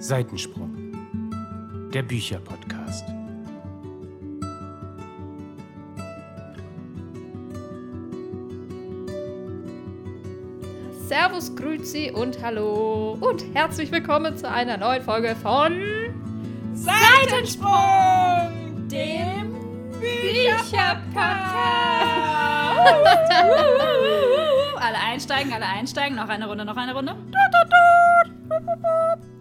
Seitensprung, der Bücherpodcast. Servus, Grüezi und Hallo und herzlich willkommen zu einer neuen Folge von Seitensprung, dem Bücherpodcast. alle einsteigen, alle einsteigen. Noch eine Runde, noch eine Runde.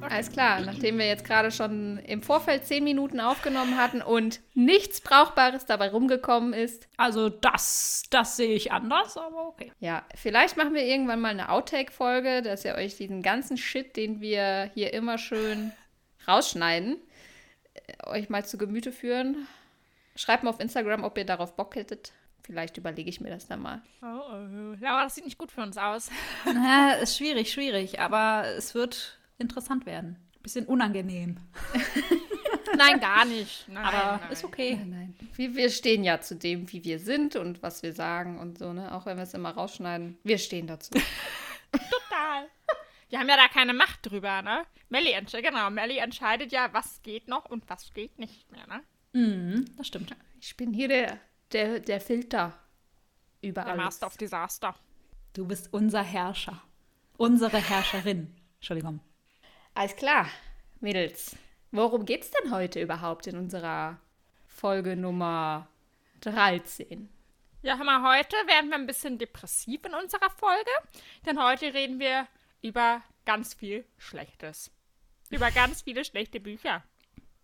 Alles klar, nachdem wir jetzt gerade schon im Vorfeld zehn Minuten aufgenommen hatten und nichts Brauchbares dabei rumgekommen ist. Also das, das sehe ich anders, aber okay. Ja, vielleicht machen wir irgendwann mal eine Outtake-Folge, dass ihr euch diesen ganzen Shit, den wir hier immer schön rausschneiden, äh, euch mal zu Gemüte führen. Schreibt mal auf Instagram, ob ihr darauf Bock hättet. Vielleicht überlege ich mir das dann mal. Oh, oh. Laura, das sieht nicht gut für uns aus. Na, ist schwierig, schwierig, aber es wird interessant werden. Bisschen unangenehm. Nein, gar nicht. Nein, aber nein. ist okay. Nein, nein. Wir, wir stehen ja zu dem, wie wir sind und was wir sagen und so, ne? Auch wenn wir es immer rausschneiden. Wir stehen dazu. Total. Wir haben ja da keine Macht drüber, ne? Melly entscheidet, genau, Melly entscheidet ja, was geht noch und was geht nicht mehr, ne? Mhm, das stimmt. Ich bin hier der, der, der Filter über Der alles. Master of Disaster. Du bist unser Herrscher. Unsere Herrscherin. Entschuldigung. Alles klar, Mädels. Worum geht's denn heute überhaupt in unserer Folge Nummer 13? Ja, mal, heute werden wir ein bisschen depressiv in unserer Folge, denn heute reden wir über ganz viel Schlechtes. Über ganz viele schlechte Bücher.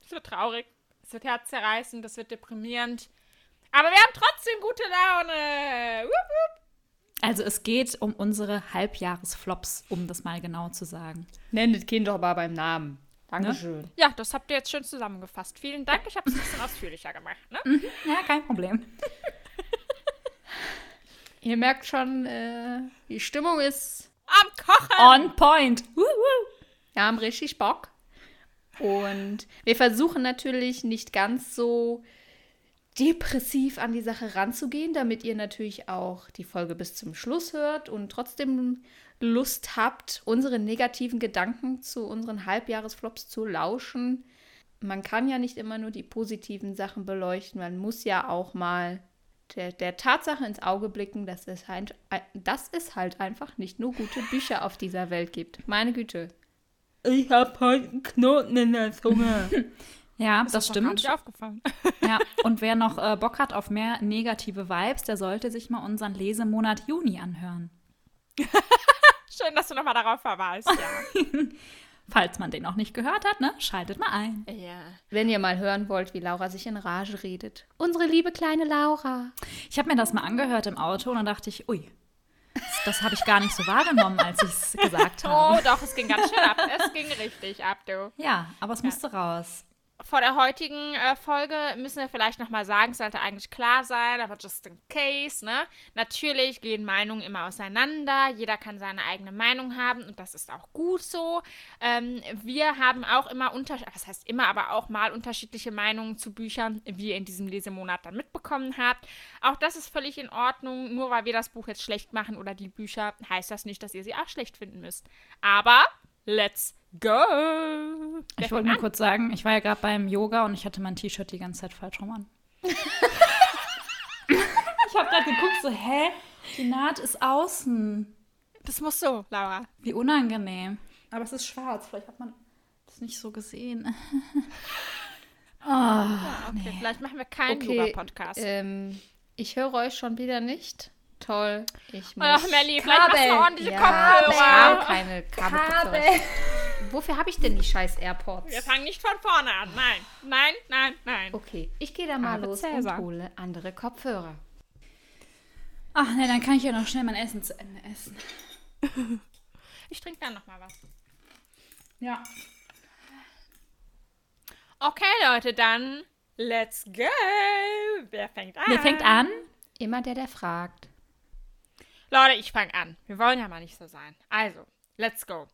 Es wird traurig, es wird herzzerreißend, es wird deprimierend. Aber wir haben trotzdem gute Laune. Wupp, wupp. Also es geht um unsere Halbjahresflops, um das mal genau zu sagen. Nennt das Kind doch mal beim Namen. Dankeschön. Ja, das habt ihr jetzt schön zusammengefasst. Vielen Dank, ich habe es ein bisschen ausführlicher gemacht. Ne? Ja, kein Problem. Ihr merkt schon, äh, die Stimmung ist Am Kochen! On point. Woo, woo. Wir haben richtig Bock. Und wir versuchen natürlich nicht ganz so depressiv an die Sache ranzugehen, damit ihr natürlich auch die Folge bis zum Schluss hört und trotzdem Lust habt, unsere negativen Gedanken zu unseren Halbjahresflops zu lauschen. Man kann ja nicht immer nur die positiven Sachen beleuchten, man muss ja auch mal der, der Tatsache ins Auge blicken, dass es, halt, dass es halt einfach nicht nur gute Bücher auf dieser Welt gibt. Meine Güte. Ich hab heute einen Knoten in der Zunge. Ja, Ist das gar stimmt. aufgefallen. Ja, und wer noch äh, Bock hat auf mehr negative Vibes, der sollte sich mal unseren Lesemonat Juni anhören. Schön, dass du nochmal darauf verweist. Ja. Falls man den noch nicht gehört hat, ne, schaltet mal ein. ja. Wenn ihr mal hören wollt, wie Laura sich in Rage redet. Unsere liebe kleine Laura. Ich habe mir das mal angehört im Auto und dann dachte ich, ui, das, das habe ich gar nicht so wahrgenommen, als ich es gesagt Oh, habe. doch, es ging ganz schön ab. Es ging richtig ab, du. Ja, aber es musste raus. Vor der heutigen äh, Folge müssen wir vielleicht nochmal sagen, sollte eigentlich klar sein, aber just in case, ne? Natürlich gehen Meinungen immer auseinander. Jeder kann seine eigene Meinung haben und das ist auch gut so. Ähm, wir haben auch immer unter, was heißt immer, aber auch mal unterschiedliche Meinungen zu Büchern, wie ihr in diesem Lesemonat dann mitbekommen habt. Auch das ist völlig in Ordnung. Nur weil wir das Buch jetzt schlecht machen oder die Bücher, heißt das nicht, dass ihr sie auch schlecht finden müsst. Aber let's go! Ich wollte nur kurz sagen, ich war ja gerade beim Yoga und ich hatte mein T-Shirt die ganze Zeit falsch rum an. ich habe gerade geguckt, so, hä? Die Naht ist außen. Das muss so, Laura. Wie unangenehm. Aber es ist schwarz, vielleicht hat man das nicht so gesehen. Okay, vielleicht machen wir keinen Okay, Yoga-Podcast. Ähm, ich höre euch schon wieder nicht. Toll. Ich muss Ach, Melli, vielleicht machst du ordentliche ja, Kopfhörer. Ich habe keine Kabelkopfhörer. Wofür habe ich denn die scheiß AirPods? Wir fangen nicht von vorne an. Nein, nein, nein, nein. Okay, ich gehe da mal Aber los Cäsar. und hole andere Kopfhörer. Ach ne, dann kann ich ja noch schnell mein Essen zu Ende essen. Ich trinke dann noch mal was. Ja. Okay, Leute, dann let's go. Wer fängt an? Wer fängt an? Immer der, der fragt. Leute, ich fange an. Wir wollen ja mal nicht so sein. Also, let's go.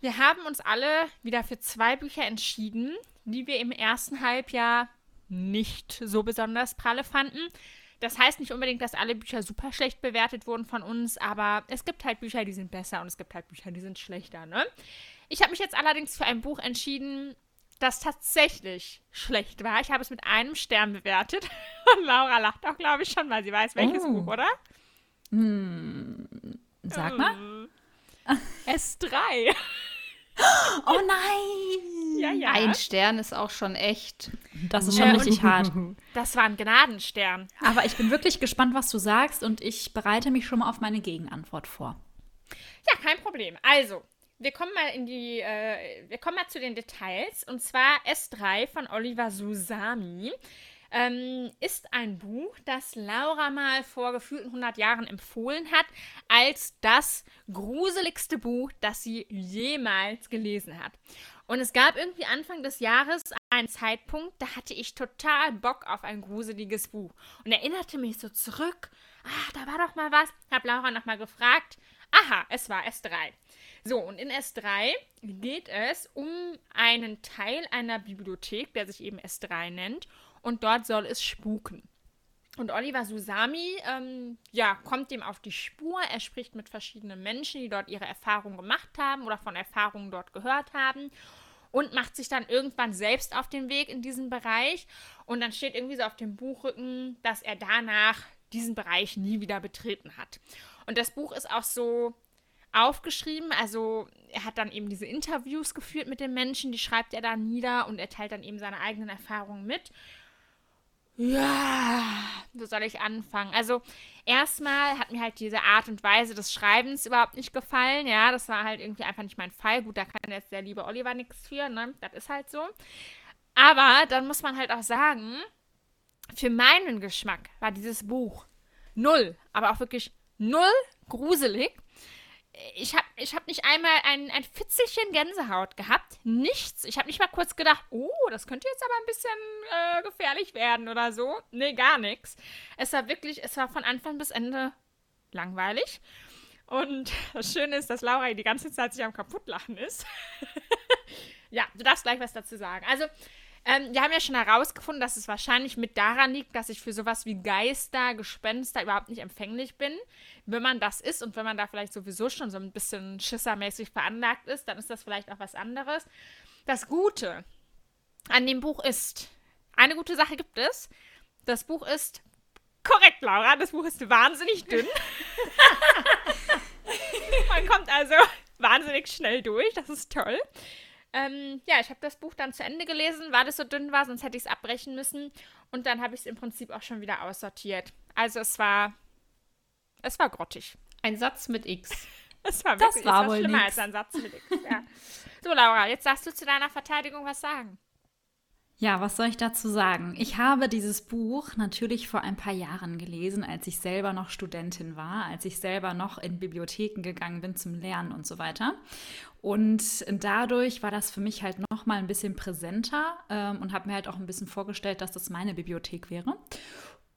Wir haben uns alle wieder für zwei Bücher entschieden, die wir im ersten Halbjahr nicht so besonders pralle fanden. Das heißt nicht unbedingt, dass alle Bücher super schlecht bewertet wurden von uns, aber es gibt halt Bücher, die sind besser und es gibt halt Bücher, die sind schlechter, ne? Ich habe mich jetzt allerdings für ein Buch entschieden, das tatsächlich schlecht war. Ich habe es mit einem Stern bewertet. Und Laura lacht auch, glaube ich, schon, weil sie weiß, welches Oh. Buch, oder? Sag mal. S3. Oh nein! Ja, ja. Ein Stern ist auch schon echt. Das ist schon Ja, richtig hart. Das war ein Gnadenstern. Aber ich bin wirklich gespannt, was du sagst und ich bereite mich schon mal auf meine Gegenantwort vor. Ja, kein Problem. Also, wir kommen mal in die, äh, wir kommen mal zu den Details. Und zwar S3 von Oliver Susami ähm, ist ein Buch, das Laura mal vor gefühlten 100 Jahren empfohlen hat, als das gruseligste Buch, das sie jemals gelesen hat. Und es gab irgendwie Anfang des Jahres einen Zeitpunkt, da hatte ich total Bock auf ein gruseliges Buch und erinnerte mich so zurück. Ah, da war doch mal was. Hab Laura nochmal gefragt. Aha, es war S3. So, und in S3 geht es um einen Teil einer Bibliothek, der sich eben S3 nennt. Und dort soll es spuken. Und Oliver Susami, ähm, ja, kommt dem auf die Spur. Er spricht mit verschiedenen Menschen, die dort ihre Erfahrungen gemacht haben oder von Erfahrungen dort gehört haben. Und macht sich dann irgendwann selbst auf den Weg in diesen Bereich. Und dann steht irgendwie so auf dem Buchrücken, dass er danach diesen Bereich nie wieder betreten hat. Und das Buch ist auch so aufgeschrieben. Also er hat dann eben diese Interviews geführt mit den Menschen, die schreibt er dann nieder und er teilt dann eben seine eigenen Erfahrungen mit. Ja, wo soll ich anfangen? Also, erstmal hat mir halt diese Art und Weise des Schreibens überhaupt nicht gefallen. Ja, das war halt irgendwie einfach nicht mein Fall. Gut, da kann jetzt der liebe Oliver nichts für, ne? Das ist halt so. Aber dann muss man halt auch sagen, für meinen Geschmack war dieses Buch null, aber auch wirklich null gruselig. Ich habe ich hab nicht einmal ein, ein Fitzelchen Gänsehaut gehabt. Nichts. Ich habe nicht mal kurz gedacht, oh, das könnte jetzt aber ein bisschen äh, gefährlich werden oder so. Nee, gar nichts. Es war wirklich, es war von Anfang bis Ende langweilig. Und das Schöne ist, dass Laura die ganze Zeit sich am kaputtlachen ist. ja, du darfst gleich was dazu sagen. Also, ähm, wir haben ja schon herausgefunden, dass es wahrscheinlich mit daran liegt, dass ich für sowas wie Geister, Gespenster überhaupt nicht empfänglich bin. Wenn man das ist und wenn man da vielleicht sowieso schon so ein bisschen schissermäßig veranlagt ist, dann ist das vielleicht auch was anderes. Das Gute an dem Buch ist, eine gute Sache gibt es. Das Buch ist korrekt, Laura. Das Buch ist wahnsinnig dünn. man kommt also wahnsinnig schnell durch. Das ist toll. Ähm, ja, ich habe das Buch dann zu Ende gelesen, weil es so dünn war, sonst hätte ich es abbrechen müssen. Und dann habe ich es im Prinzip auch schon wieder aussortiert. Also es war, es war grottig. Ein Satz mit X. Es war Das wirklich war es wohl schlimmer nix. als ein Satz mit X. Ja. So, Laura, jetzt darfst du zu deiner Verteidigung was sagen. Ja, was soll ich dazu sagen? Ich habe dieses Buch natürlich vor ein paar Jahren gelesen, als ich selber noch Studentin war, als ich selber noch in Bibliotheken gegangen bin zum Lernen und so weiter. Und dadurch war das für mich halt noch mal ein bisschen präsenter ähm, und habe mir halt auch ein bisschen vorgestellt, dass das meine Bibliothek wäre.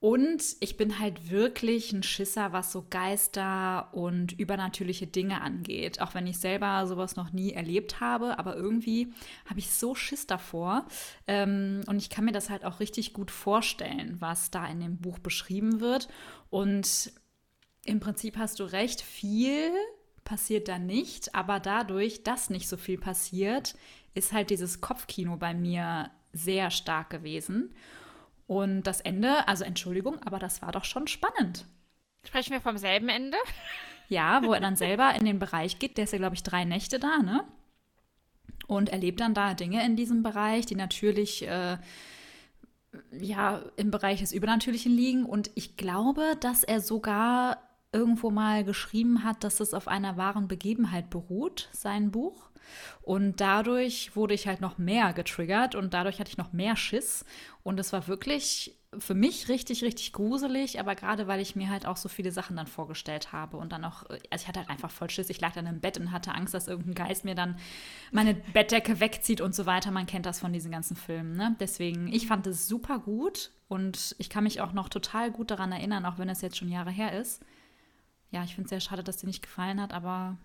Und ich bin halt wirklich ein Schisser, was so Geister und übernatürliche Dinge angeht. Auch wenn ich selber sowas noch nie erlebt habe, aber irgendwie habe ich so Schiss davor. Ähm, und ich kann mir das halt auch richtig gut vorstellen, was da in dem Buch beschrieben wird. Und im Prinzip hast du recht, viel passiert da nicht, aber dadurch, dass nicht so viel passiert, ist halt dieses Kopfkino bei mir sehr stark gewesen. Und das Ende, also Entschuldigung, aber das war doch schon spannend. Sprechen wir vom selben Ende? Ja, wo er dann selber in den Bereich geht, der ist ja, glaube ich, drei Nächte da, ne? Und erlebt dann da Dinge in diesem Bereich, die natürlich äh, ja im Bereich des Übernatürlichen liegen. Und ich glaube, dass er sogar irgendwo mal geschrieben hat, dass es auf einer wahren Begebenheit beruht, sein Buch. Und dadurch wurde ich halt noch mehr getriggert und dadurch hatte ich noch mehr Schiss. Und es war wirklich für mich richtig, richtig gruselig, aber gerade weil ich mir halt auch so viele Sachen dann vorgestellt habe und dann auch, also ich hatte halt einfach voll Schiss. Ich lag dann im Bett und hatte Angst, dass irgendein Geist mir dann meine Bettdecke wegzieht und so weiter. Man kennt das von diesen ganzen Filmen, ne? Deswegen, ich fand es super gut und ich kann mich auch noch total gut daran erinnern, auch wenn es jetzt schon Jahre her ist. Ja, ich finde es sehr schade, dass dir nicht gefallen hat, aber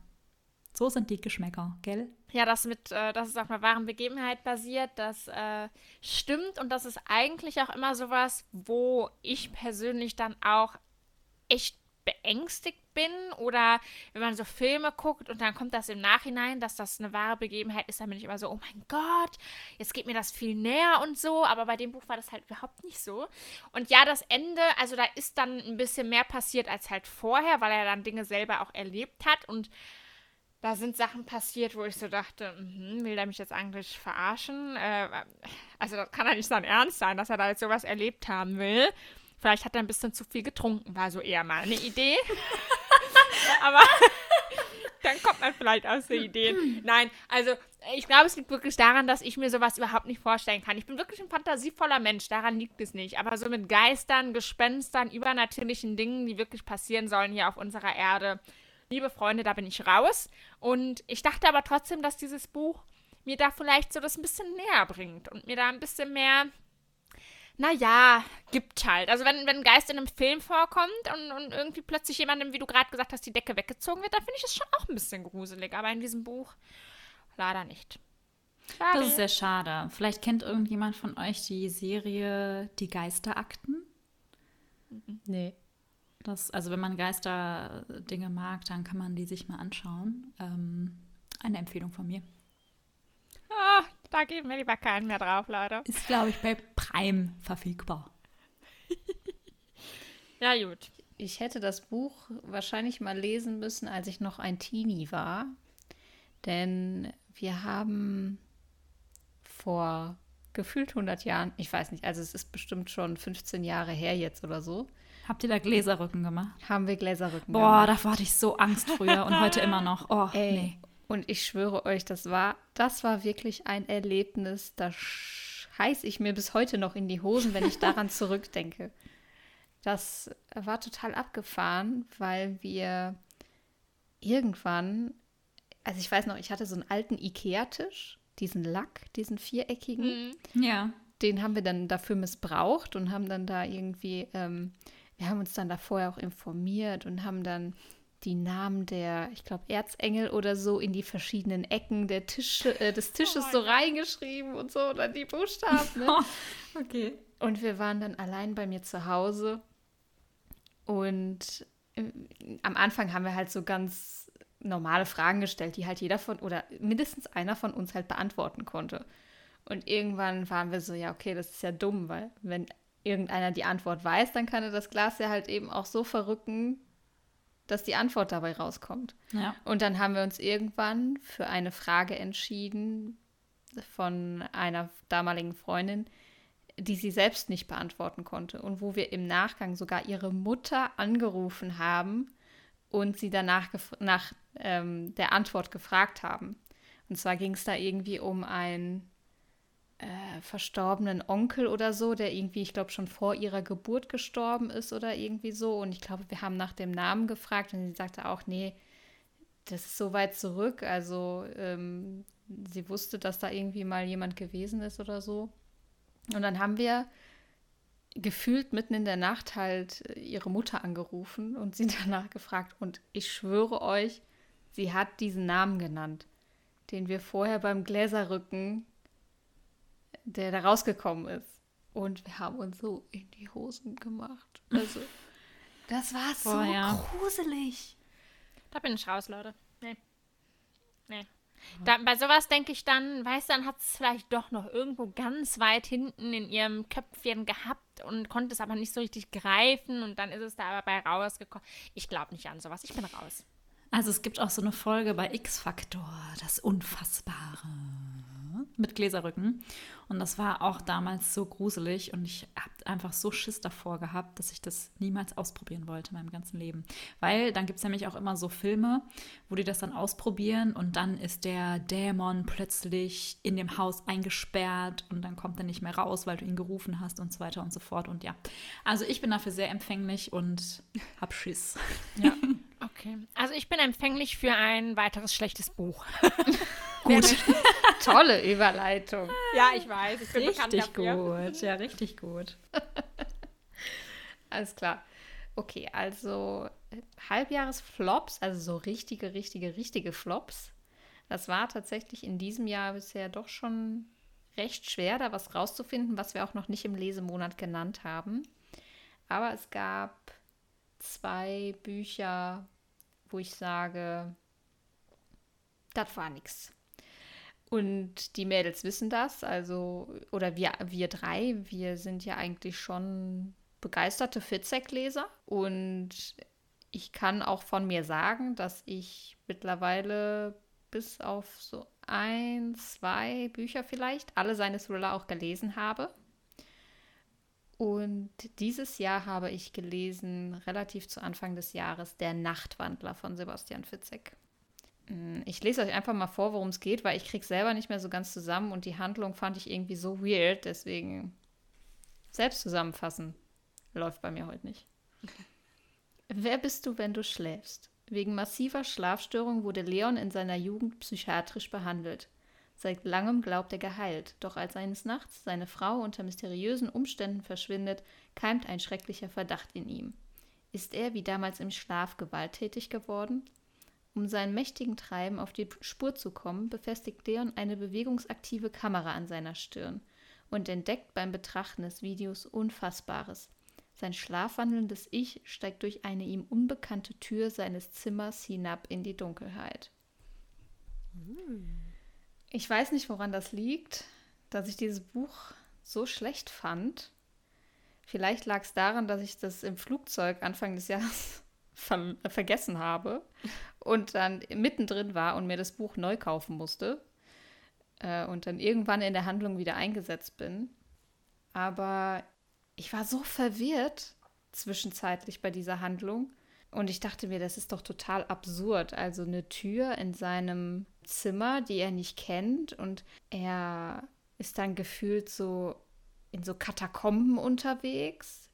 so sind die Geschmäcker, gell? Ja, das mit, äh, dass es auf einer wahren Begebenheit basiert, das äh, stimmt und das ist eigentlich auch immer sowas, wo ich persönlich dann auch echt beängstigt bin oder wenn man so Filme guckt und dann kommt das im Nachhinein, dass das eine wahre Begebenheit ist, dann bin ich immer so, oh mein Gott, jetzt geht mir das viel näher und so. Aber bei dem Buch war das halt überhaupt nicht so. Und ja, das Ende, also da ist dann ein bisschen mehr passiert als halt vorher, weil er dann Dinge selber auch erlebt hat und da sind Sachen passiert, wo ich so dachte, mh, will der mich jetzt eigentlich verarschen? Äh, also das kann ja nicht sein Ernst sein, dass er da jetzt sowas erlebt haben will. Vielleicht hat er ein bisschen zu viel getrunken, war so eher mal eine Idee. Aber dann kommt man vielleicht aus der Idee. Nein, also ich glaube, es liegt wirklich daran, dass ich mir sowas überhaupt nicht vorstellen kann. Ich bin wirklich ein fantasievoller Mensch, daran liegt es nicht. Aber so mit Geistern, Gespenstern, übernatürlichen Dingen, die wirklich passieren sollen hier auf unserer Erde, liebe Freunde, da bin ich raus. Und ich dachte aber trotzdem, dass dieses Buch mir da vielleicht so das ein bisschen näher bringt und mir da ein bisschen mehr naja, gibt halt. Also wenn, wenn ein Geist in einem Film vorkommt und, und irgendwie plötzlich jemandem, wie du gerade gesagt hast, die Decke weggezogen wird, dann finde ich es schon auch ein bisschen gruselig. Aber in diesem Buch leider nicht. Schade. Das ist sehr schade. Vielleicht kennt irgendjemand von euch die Serie Die Geisterakten? Nee. Das, also wenn man Geisterdinge mag, dann kann man die sich mal anschauen. Ähm, eine Empfehlung von mir. Ah, da geben wir lieber keinen mehr drauf, Leute. Ist, glaube ich, bei Prime verfügbar. ja, gut. Ich hätte das Buch wahrscheinlich mal lesen müssen, als ich noch ein Teenie war. Denn wir haben vor gefühlt 100 Jahren, ich weiß nicht, also es ist bestimmt schon 15 Jahre her jetzt oder so. Habt ihr da Gläserrücken gemacht? Haben wir Gläserrücken Boah, gemacht. davor hatte ich so Angst früher und heute immer noch. Oh, Ey, nee. Und ich schwöre euch, das war, das war wirklich ein Erlebnis, da scheiß ich mir bis heute noch in die Hosen, wenn ich daran zurückdenke. Das war total abgefahren, weil wir irgendwann, also ich weiß noch, ich hatte so einen alten Ikea-Tisch, diesen Lack, diesen viereckigen. Mhm. Ja. Den haben wir dann dafür missbraucht und haben dann da irgendwie, ähm, wir haben uns dann da vorher auch informiert und haben dann die Namen der, ich glaube, Erzengel oder so in die verschiedenen Ecken der Tische, äh, des Tisches Oh so reingeschrieben und so, oder die Buchstaben. Ne? okay. Und wir waren dann allein bei mir zu Hause. Und äh, am Anfang haben wir halt so ganz normale Fragen gestellt, die halt jeder von oder mindestens einer von uns halt beantworten konnte. Und irgendwann waren wir so, ja, okay, das ist ja dumm, weil wenn irgendeiner die Antwort weiß, dann kann er das Glas ja halt eben auch so verrücken, dass die Antwort dabei rauskommt. Ja. Und dann haben wir uns irgendwann für eine Frage entschieden von einer damaligen Freundin, die sie selbst nicht beantworten konnte und wo wir im Nachgang sogar ihre Mutter angerufen haben und sie danach nach ähm, der Antwort gefragt haben. Und zwar ging es da irgendwie um einen äh, verstorbenen Onkel oder so, der irgendwie, ich glaube, schon vor ihrer Geburt gestorben ist oder irgendwie so. Und ich glaube, wir haben nach dem Namen gefragt und sie sagte auch, nee, das ist so weit zurück. Also ähm, sie wusste, dass da irgendwie mal jemand gewesen ist oder so. Und dann haben wir gefühlt mitten in der Nacht halt äh, ihre Mutter angerufen und sie danach gefragt. Und ich schwöre euch, sie hat diesen Namen genannt, den wir vorher beim Gläserrücken, der da rausgekommen ist. Und wir haben uns so in die Hosen gemacht. Also, das war so Boah, ja. gruselig. Da bin ich raus, Leute. Nee. Nee. Da, bei sowas denke ich dann, weißt du, dann hat es vielleicht doch noch irgendwo ganz weit hinten in ihrem Köpfchen gehabt und konnte es aber nicht so richtig greifen und dann ist es da aber bei rausgekommen. Ich glaube nicht an sowas. Ich bin raus. Also es gibt auch so eine Folge bei X-Factor, das Unfassbare mit Gläserrücken. Und das war auch damals so gruselig und ich habe einfach so Schiss davor gehabt, dass ich das niemals ausprobieren wollte in meinem ganzen Leben. Weil dann gibt es nämlich auch immer so Filme, wo die das dann ausprobieren und dann ist der Dämon plötzlich in dem Haus eingesperrt und dann kommt er nicht mehr raus, weil du ihn gerufen hast und so weiter und so fort. Und ja, also ich bin dafür sehr empfänglich und hab Schiss. Ja. Okay. Also ich bin empfänglich für ein weiteres schlechtes Buch. Gut. Tolle Überleitung. Ja, ich weiß. Ich bin Richtig gut. Ja, richtig gut. Alles klar. Okay, also Halbjahresflops, also so richtige, richtige, richtige Flops. Das war tatsächlich in diesem Jahr bisher doch schon recht schwer, da was rauszufinden, was wir auch noch nicht im Lesemonat genannt haben. Aber es gab zwei Bücher, wo ich sage, das war nix. Und die Mädels wissen das, also, oder wir, wir drei, wir sind ja eigentlich schon begeisterte Fitzek-Leser. Und ich kann auch von mir sagen, dass ich mittlerweile bis auf so ein, zwei Bücher vielleicht alle seine Thriller auch gelesen habe. Und dieses Jahr habe ich gelesen, relativ zu Anfang des Jahres, Der Nachtwandler von Sebastian Fitzek. Hm, ich lese euch einfach mal vor, worum es geht, weil ich kriege selber nicht mehr so ganz zusammen und die Handlung fand ich irgendwie so weird, deswegen selbst zusammenfassen läuft bei mir heute nicht. Wer bist du, wenn du schläfst? Wegen massiver Schlafstörung wurde Leon in seiner Jugend psychiatrisch behandelt. Seit langem glaubt er geheilt, doch als eines Nachts seine Frau unter mysteriösen Umständen verschwindet, keimt ein schrecklicher Verdacht in ihm. Ist er wie damals im Schlaf gewalttätig geworden? Um seinem mächtigen Treiben auf die Spur zu kommen, befestigt Leon eine bewegungsaktive Kamera an seiner Stirn und entdeckt beim Betrachten des Videos Unfassbares. Sein schlafwandelndes Ich steigt durch eine ihm unbekannte Tür seines Zimmers hinab in die Dunkelheit. Ich weiß nicht, woran das liegt, dass ich dieses Buch so schlecht fand. Vielleicht lag es daran, dass ich das im Flugzeug Anfang des Jahres ver vergessen habe und dann mittendrin war und mir das Buch neu kaufen musste äh, und dann irgendwann in der Handlung wieder eingesetzt bin. Aber ich war so verwirrt zwischenzeitlich bei dieser Handlung und ich dachte mir, das ist doch total absurd. Also eine Tür in seinem Zimmer, die er nicht kennt und er ist dann gefühlt so in so Katakomben unterwegs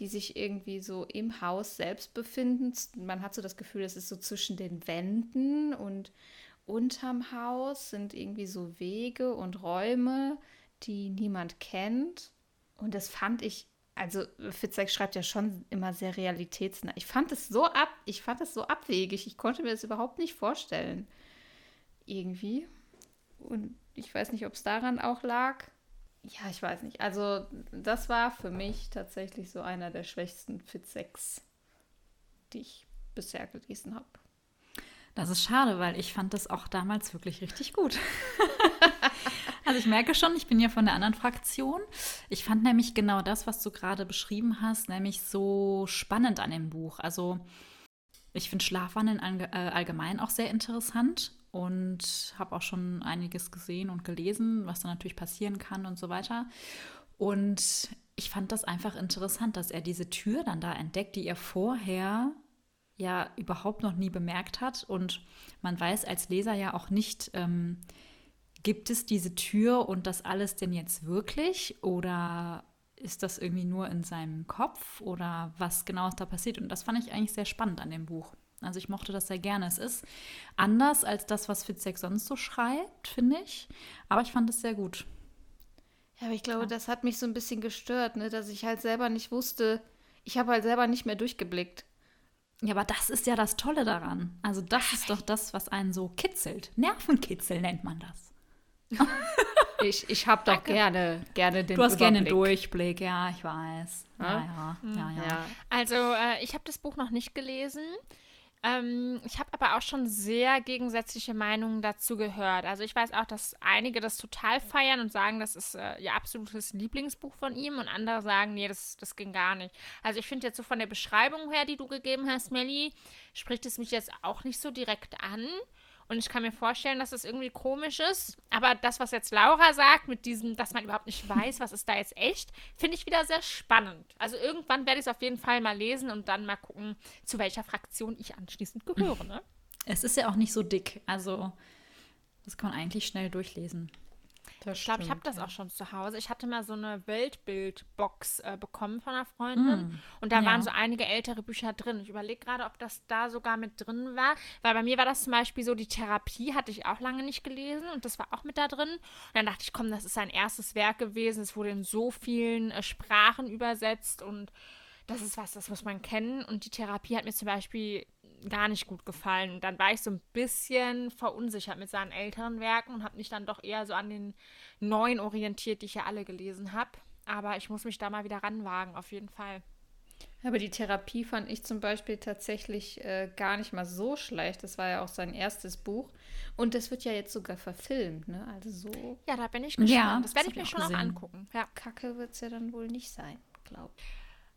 die sich irgendwie so im Haus selbst befinden. Man hat so das Gefühl, es ist so zwischen den Wänden und unterm Haus sind irgendwie so Wege und Räume, die niemand kennt. Und das fand ich, also Fitzek schreibt ja schon immer sehr realitätsnah. Ich fand es so ab, ich fand es so abwegig. Ich konnte mir das überhaupt nicht vorstellen. Irgendwie. Und ich weiß nicht, ob es daran auch lag. Ja, ich weiß nicht. Also, das war für mich tatsächlich so einer der schwächsten Fit 6, die ich bisher gelesen habe. Das ist schade, weil ich fand das auch damals wirklich richtig gut. also ich merke schon, ich bin ja von der anderen Fraktion. Ich fand nämlich genau das, was du gerade beschrieben hast, nämlich so spannend an dem Buch. Also ich finde Schlafwandeln äh, allgemein auch sehr interessant und habe auch schon einiges gesehen und gelesen, was da natürlich passieren kann und so weiter. Und ich fand das einfach interessant, dass er diese Tür dann da entdeckt, die er vorher ja überhaupt noch nie bemerkt hat. Und man weiß als Leser ja auch nicht, ähm, gibt es diese Tür und das alles denn jetzt wirklich? Oder ist das irgendwie nur in seinem Kopf? Oder was genau ist da passiert? Und das fand ich eigentlich sehr spannend an dem Buch. Also ich mochte das sehr gerne. Es ist anders als das, was Fitzek sonst so schreibt, finde ich. Aber ich fand es sehr gut. Ja, aber ich glaube, das hat mich so ein bisschen gestört, ne? dass ich halt selber nicht wusste, ich habe halt selber nicht mehr durchgeblickt. Ja, aber das ist ja das Tolle daran. Also das ist doch das, was einen so kitzelt. Nervenkitzel nennt man das. ich ich habe doch gerne, gerne den Du hast gerne einen Durchblick, ja, ich weiß. Ja, ja, ja. ja, ja. Also äh, ich habe das Buch noch nicht gelesen. Ähm, ich habe aber auch schon sehr gegensätzliche Meinungen dazu gehört. Also ich weiß auch, dass einige das total feiern und sagen, das ist äh, ihr absolutes Lieblingsbuch von ihm und andere sagen, nee, das, das ging gar nicht. Also ich finde jetzt so von der Beschreibung her, die du gegeben hast, Melly, spricht es mich jetzt auch nicht so direkt an. Und ich kann mir vorstellen, dass das irgendwie komisch ist. Aber das, was jetzt Laura sagt, mit diesem, dass man überhaupt nicht weiß, was ist da jetzt echt, finde ich wieder sehr spannend. Also irgendwann werde ich es auf jeden Fall mal lesen und dann mal gucken, zu welcher Fraktion ich anschließend gehöre. Ne? Es ist ja auch nicht so dick. Also das kann man eigentlich schnell durchlesen. Das ich glaube, ich habe das ja. auch schon zu Hause. Ich hatte mal so eine Weltbildbox äh, bekommen von einer Freundin. Mm. Und da ja. waren so einige ältere Bücher drin. Ich überlege gerade, ob das da sogar mit drin war. Weil bei mir war das zum Beispiel so, die Therapie hatte ich auch lange nicht gelesen. Und das war auch mit da drin. Und dann dachte ich, komm, das ist sein erstes Werk gewesen. Es wurde in so vielen äh, Sprachen übersetzt. Und das ist was, das muss man kennen. Und die Therapie hat mir zum Beispiel gar nicht gut gefallen. Und dann war ich so ein bisschen verunsichert mit seinen älteren Werken und habe mich dann doch eher so an den neuen orientiert, die ich ja alle gelesen habe. Aber ich muss mich da mal wieder ranwagen, auf jeden Fall. Aber die Therapie fand ich zum Beispiel tatsächlich äh, gar nicht mal so schlecht. Das war ja auch sein erstes Buch. Und das wird ja jetzt sogar verfilmt, ne? Also so Ja, da bin ich gespannt. Ja, das werde ich mir schon auch auch gesehen. angucken. Ja. kacke wird es ja dann wohl nicht sein, glaube ich.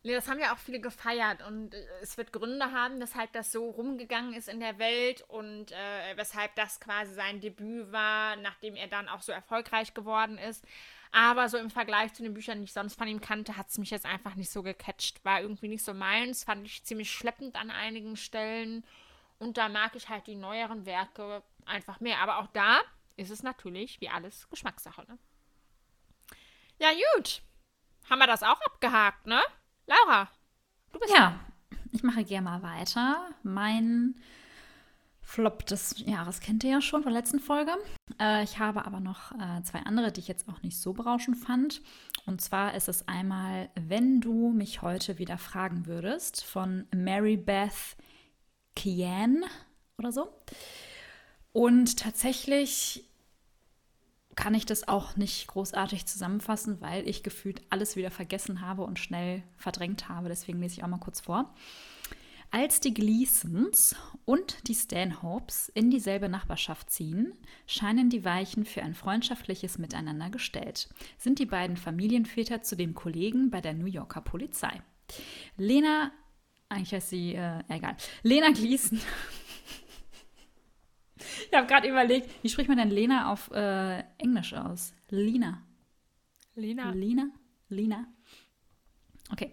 Nee, das haben ja auch viele gefeiert und äh, es wird Gründe haben, weshalb das so rumgegangen ist in der Welt und äh, weshalb das quasi sein Debüt war, nachdem er dann auch so erfolgreich geworden ist. Aber so im Vergleich zu den Büchern, die ich sonst von ihm kannte, hat es mich jetzt einfach nicht so gecatcht. War irgendwie nicht so meins, fand ich ziemlich schleppend an einigen Stellen. Und da mag ich halt die neueren Werke einfach mehr. Aber auch da ist es natürlich, wie alles, Geschmackssache. Ne? Ja, gut. Haben wir das auch abgehakt, ne? Laura, du bist Ja, ich mache gerne mal weiter. Mein Flop des Jahres kennt ihr ja schon von der letzten Folge. Äh, ich habe aber noch äh, zwei andere, die ich jetzt auch nicht so berauschend fand. Und zwar ist es einmal, wenn du mich heute wieder fragen würdest, von Mary Beth Kian oder so. Und tatsächlich kann ich das auch nicht großartig zusammenfassen, weil ich gefühlt alles wieder vergessen habe und schnell verdrängt habe. Deswegen lese ich auch mal kurz vor. Als die Gleasons und die Stanhopes in dieselbe Nachbarschaft ziehen, scheinen die Weichen für ein freundschaftliches Miteinander gestellt, sind die beiden Familienväter zudem Kollegen bei der New Yorker Polizei. Lena, eigentlich heißt sie, äh, egal, Lena Gleason. ich habe gerade überlegt, wie spricht man denn Lena auf äh, Englisch aus? Lena. Lena. Lena? Lena? Okay.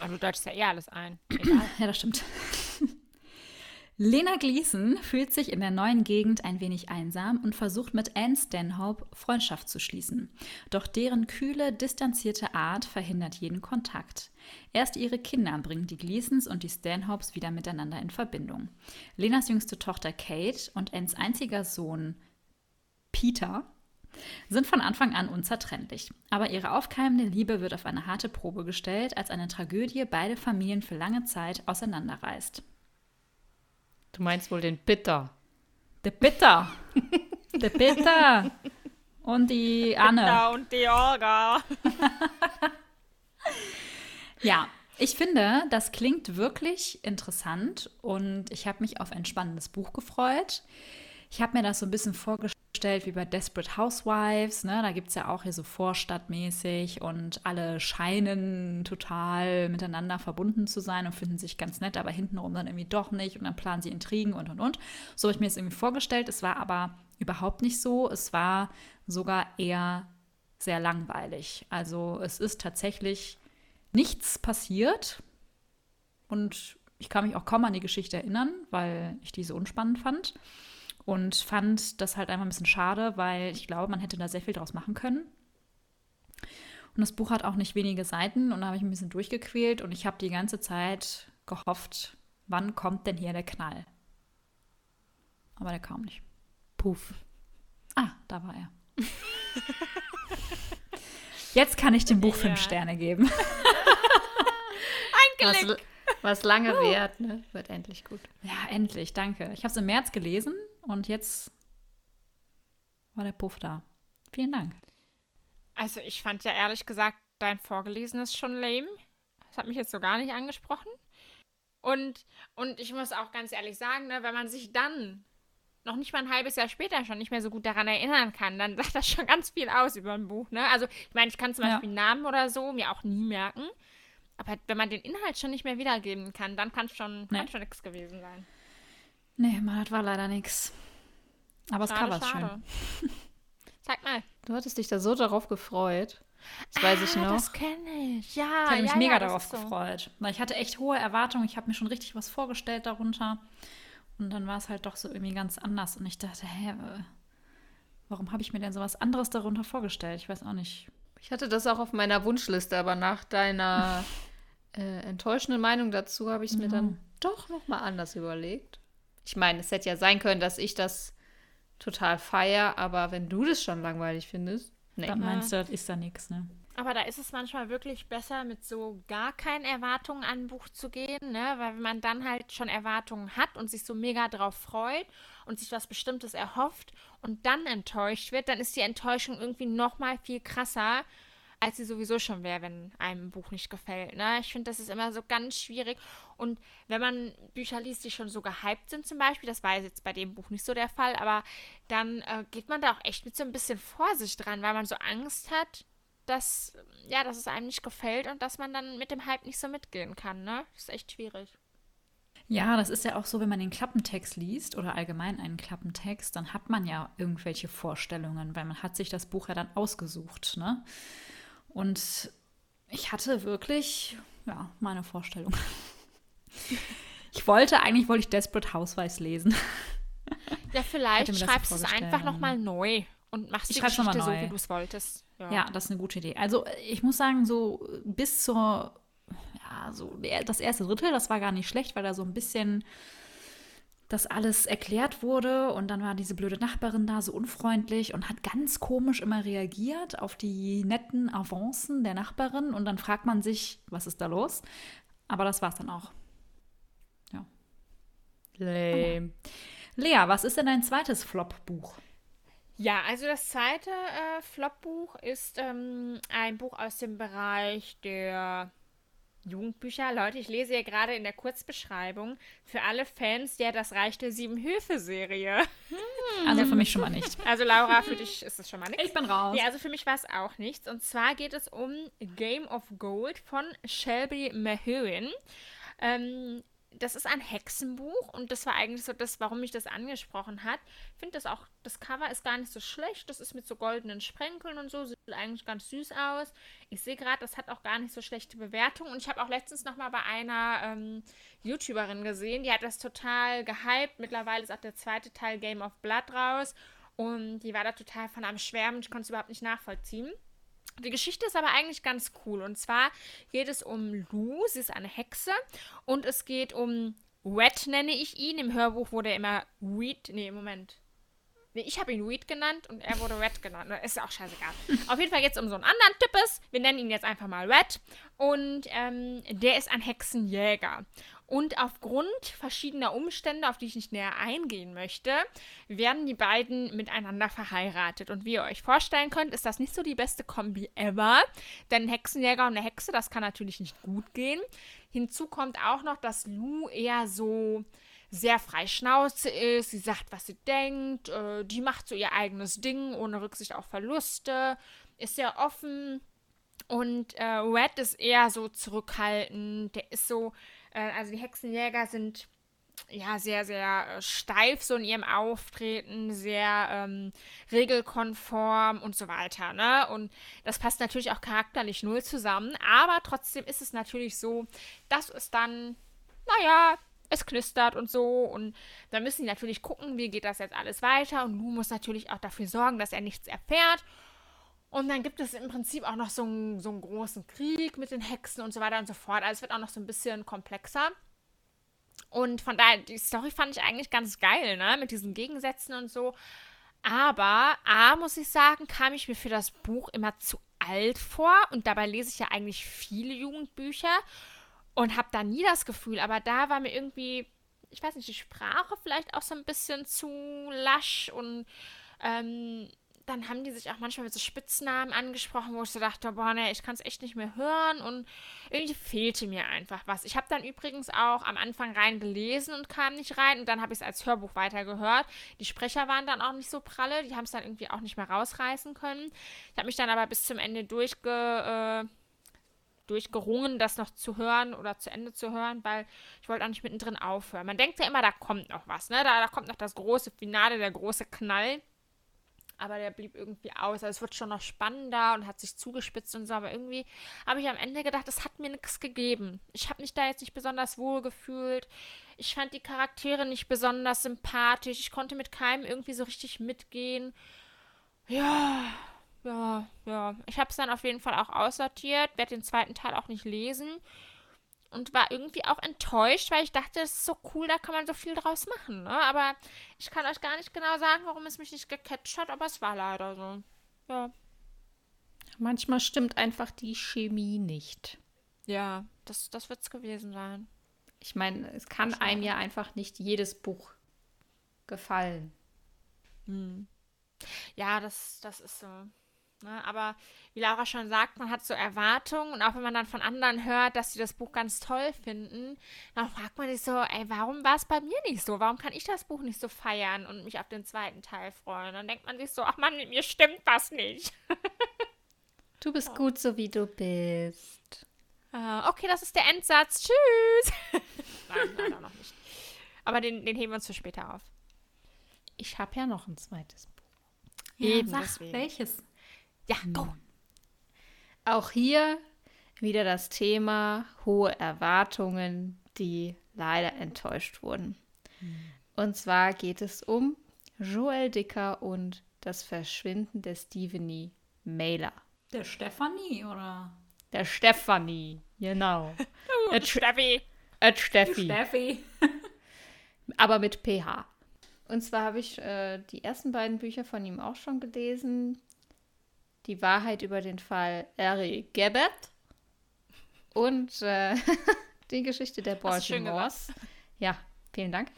Aber du deutschst ja eh alles ein. Ja, das stimmt. Lena Gleason fühlt sich in der neuen Gegend ein wenig einsam und versucht mit Anne Stanhope Freundschaft zu schließen. Doch deren kühle, distanzierte Art verhindert jeden Kontakt. Erst ihre Kinder bringen die Gleasons und die Stanhopes wieder miteinander in Verbindung. Lenas jüngste Tochter Kate und Annes einziger Sohn Peter sind von Anfang an unzertrennlich. Aber ihre aufkeimende Liebe wird auf eine harte Probe gestellt, als eine Tragödie beide Familien für lange Zeit auseinanderreißt. Du meinst wohl den Bitter. Der Bitter. Der Bitter. Und die Anne. Da und die Olga. Ja, ich finde, das klingt wirklich interessant und ich habe mich auf ein spannendes Buch gefreut. Ich habe mir das so ein bisschen vorgestellt wie bei Desperate Housewives. Ne? Da gibt es ja auch hier so vorstadtmäßig und alle scheinen total miteinander verbunden zu sein und finden sich ganz nett, aber hintenrum dann irgendwie doch nicht und dann planen sie Intrigen und und und. So habe ich mir das irgendwie vorgestellt. Es war aber überhaupt nicht so. Es war sogar eher sehr langweilig. Also es ist tatsächlich nichts passiert und ich kann mich auch kaum an die Geschichte erinnern, weil ich diese unspannend fand und fand das halt einfach ein bisschen schade, weil ich glaube, man hätte da sehr viel draus machen können. Und das Buch hat auch nicht wenige Seiten und da habe ich ein bisschen durchgequält und ich habe die ganze Zeit gehofft, wann kommt denn hier der Knall? Aber der kam nicht. Puff. Ah, da war er. Jetzt kann ich dem Buch fünf Ja. Sterne geben. Was, was lange währt, ne? Wird endlich gut. Ja, endlich, danke. Ich habe es im März gelesen und jetzt war der Puff da. Vielen Dank. Also ich fand ja ehrlich gesagt dein Vorgelesenes schon lame. Das hat mich jetzt so gar nicht angesprochen. Und, und ich muss auch ganz ehrlich sagen, ne, wenn man sich dann noch nicht mal ein halbes Jahr später schon nicht mehr so gut daran erinnern kann, dann sagt das schon ganz viel aus über ein Buch. Ne? Also ich meine, ich kann zum Ja. Beispiel Namen oder so mir auch nie merken. Aber wenn man den Inhalt schon nicht mehr wiedergeben kann, dann kann es schon, Nee. schon nichts gewesen sein. Nee, Mann, das war leider nix. Aber das Cover ist schön. Sag mal. Du hattest dich da so darauf gefreut. Das weiß ich Ah, noch. Das kenne ich. Ja, Ich hatte mich ja, mega ja, darauf so. gefreut. Weil ich hatte echt hohe Erwartungen. Ich habe mir schon richtig was vorgestellt darunter. Und dann war es halt doch so irgendwie ganz anders. Und ich dachte, hä, äh, warum habe ich mir denn sowas anderes darunter vorgestellt? Ich weiß auch nicht. Ich hatte das auch auf meiner Wunschliste, aber nach deiner äh, enttäuschenden Meinung dazu habe ich es mir dann doch noch mal anders überlegt. Ich meine, es hätte ja sein können, dass ich das total feier, aber wenn du das schon langweilig findest, nee. Dann meinst du, das ist da nichts, ne? Aber da ist es manchmal wirklich besser, mit so gar keinen Erwartungen an ein Buch zu gehen, ne? Weil wenn man dann halt schon Erwartungen hat und sich so mega drauf freut und sich was Bestimmtes erhofft und dann enttäuscht wird, dann ist die Enttäuschung irgendwie noch mal viel krasser, als sie sowieso schon wäre, wenn einem ein Buch nicht gefällt. Ne? Ich finde, das ist immer so ganz schwierig. Und wenn man Bücher liest, die schon so gehypt sind zum Beispiel, das war jetzt bei dem Buch nicht so der Fall, aber dann äh, geht man da auch echt mit so ein bisschen Vorsicht dran, weil man so Angst hat, dass, ja, dass es einem nicht gefällt und dass man dann mit dem Hype nicht so mitgehen kann. Ne? Das ist echt schwierig. Ja, das ist ja auch so, wenn man den Klappentext liest oder allgemein einen Klappentext, dann hat man ja irgendwelche Vorstellungen, weil man hat sich das Buch ja dann ausgesucht. Ne? Und ich hatte wirklich, ja, meine Vorstellung. Ich wollte, eigentlich wollte ich Desperate Housewives lesen. Ja, vielleicht schreibst du es einfach nochmal neu und machst die Geschichte so, wie du es wolltest. Ja. ja, das ist eine gute Idee. Also ich muss sagen, so bis zur ja, so das erste Drittel, das war gar nicht schlecht, weil da so ein bisschen das alles erklärt wurde und dann war diese blöde Nachbarin da so unfreundlich und hat ganz komisch immer reagiert auf die netten Avancen der Nachbarin und dann fragt man sich, was ist da los? Aber das war's dann auch. Ja. Lame. Lea, was ist denn dein zweites Flop-Buch? Ja, also das zweite äh, Flop-Buch ist ähm, ein Buch aus dem Bereich der Jugendbücher. Leute, ich lese hier gerade in der Kurzbeschreibung für alle Fans der Das Reich der Sieben Höfe-Serie. Hm. Also für mich schon mal nicht. Also Laura, für dich ist es schon mal nichts. Ich bin raus. Ja, also für mich war es auch nichts. Und zwar geht es um Game of Gold von Shelby Mahuin. Ähm, das ist ein Hexenbuch und das war eigentlich so das, warum mich das angesprochen hat. Ich finde das auch, das Cover ist gar nicht so schlecht. Das ist mit so goldenen Sprenkeln und so, sieht eigentlich ganz süß aus. Ich sehe gerade, das hat auch gar nicht so schlechte Bewertungen. Und ich habe auch letztens nochmal bei einer ähm, YouTuberin gesehen, die hat das total gehypt. Mittlerweile ist auch der zweite Teil Game of Blood raus und die war da total von einem Schwärmen. Ich konnte es überhaupt nicht nachvollziehen. Die Geschichte ist aber eigentlich ganz cool. Und zwar geht es um Lou, sie ist eine Hexe. Und es geht um Wet, nenne ich ihn. Im Hörbuch wurde er immer Weed. Nee, Moment. Nee, ich habe ihn Weed genannt und er wurde Red genannt. Ist auch scheißegal. Auf jeden Fall geht es um so einen anderen Types. Wir nennen ihn jetzt einfach mal Red. Und ähm, der ist ein Hexenjäger. Und aufgrund verschiedener Umstände, auf die ich nicht näher eingehen möchte, werden die beiden miteinander verheiratet. Und wie ihr euch vorstellen könnt, ist das nicht so die beste Kombi ever. Denn ein Hexenjäger und eine Hexe, das kann natürlich nicht gut gehen. Hinzu kommt auch noch, dass Lou eher so sehr frei Schnauze ist. Sie sagt, was sie denkt. Äh, die macht so ihr eigenes Ding, ohne Rücksicht auf Verluste. Ist sehr offen. Und äh, Red ist eher so zurückhaltend. Der ist so also die Hexenjäger sind ja sehr, sehr äh, steif so in ihrem Auftreten, sehr ähm, regelkonform und so weiter. Ne? Und das passt natürlich auch charakterlich null zusammen, aber trotzdem ist es natürlich so, dass es dann, naja, es knistert und so. Und da müssen die natürlich gucken, wie geht das jetzt alles weiter. Und Lu muss natürlich auch dafür sorgen, dass er nichts erfährt. Und dann gibt es im Prinzip auch noch so einen, so einen großen Krieg mit den Hexen und so weiter und so fort. Also es wird auch noch so ein bisschen komplexer. Und von daher, die Story fand ich eigentlich ganz geil, ne? Mit diesen Gegensätzen und so. Aber, A, muss ich sagen, kam ich mir für das Buch immer zu alt vor. Und dabei lese ich ja eigentlich viele Jugendbücher und habe da nie das Gefühl. Aber da war mir irgendwie, ich weiß nicht, die Sprache vielleicht auch so ein bisschen zu lasch und ähm, dann haben die sich auch manchmal mit so Spitznamen angesprochen, wo ich so dachte, boah, ne, ich kann es echt nicht mehr hören und irgendwie fehlte mir einfach was. Ich habe dann übrigens auch am Anfang rein gelesen und kam nicht rein und dann habe ich es als Hörbuch weitergehört. Die Sprecher waren dann auch nicht so pralle, die haben es dann irgendwie auch nicht mehr rausreißen können. Ich habe mich dann aber bis zum Ende durchge... Äh, durchgerungen, das noch zu hören oder zu Ende zu hören, weil ich wollte auch nicht mittendrin aufhören. Man denkt ja immer, da kommt noch was, ne? Da, da kommt noch das große Finale, der große Knall aber der blieb irgendwie aus. Also es wird schon noch spannender und hat sich zugespitzt und so, aber irgendwie habe ich am Ende gedacht, es hat mir nichts gegeben. Ich habe mich da jetzt nicht besonders wohl gefühlt. Ich fand die Charaktere nicht besonders sympathisch. Ich konnte mit keinem irgendwie so richtig mitgehen. Ja, ja, ja. Ich habe es dann auf jeden Fall auch aussortiert, werde den zweiten Teil auch nicht lesen und war irgendwie auch enttäuscht, weil ich dachte, das ist so cool, da kann man so viel draus machen. Ne? Aber ich kann euch gar nicht genau sagen, warum es mich nicht gecatcht hat, aber es war leider so. Ja. Manchmal stimmt einfach die Chemie nicht. Ja, das, das wird es gewesen sein. Ich meine, es kann einem ja einfach nicht jedes Buch gefallen. Hm. Ja, das, das ist so. Ne? Aber wie Laura schon sagt, man hat so Erwartungen und auch wenn man dann von anderen hört, dass sie das Buch ganz toll finden, dann fragt man sich so, ey, warum war es bei mir nicht so? Warum kann ich das Buch nicht so feiern und mich auf den zweiten Teil freuen? Dann denkt man sich so, ach man, mit mir stimmt was nicht. Du bist gut, so wie du bist. Uh, okay, das ist der Endsatz. Tschüss. nein, leider noch nicht. Aber den, den heben wir uns für später auf. Ich habe ja noch ein zweites Buch. Ja, Eben sag, deswegen. welches? Ja, go. Auch hier wieder das Thema hohe Erwartungen, die leider enttäuscht wurden. Hm. Und zwar geht es um Joel Dicker und das Verschwinden der Stephanie Mailer. Der Stefanie, oder? Der Stefanie, genau. uh, Steffi. Et Steffi. Steffi. Aber mit PH. Und zwar habe ich äh, die ersten beiden Bücher von ihm auch schon gelesen die Wahrheit über den Fall Harry Gabbett und äh, die Geschichte der Baltimores. Ja, vielen Dank.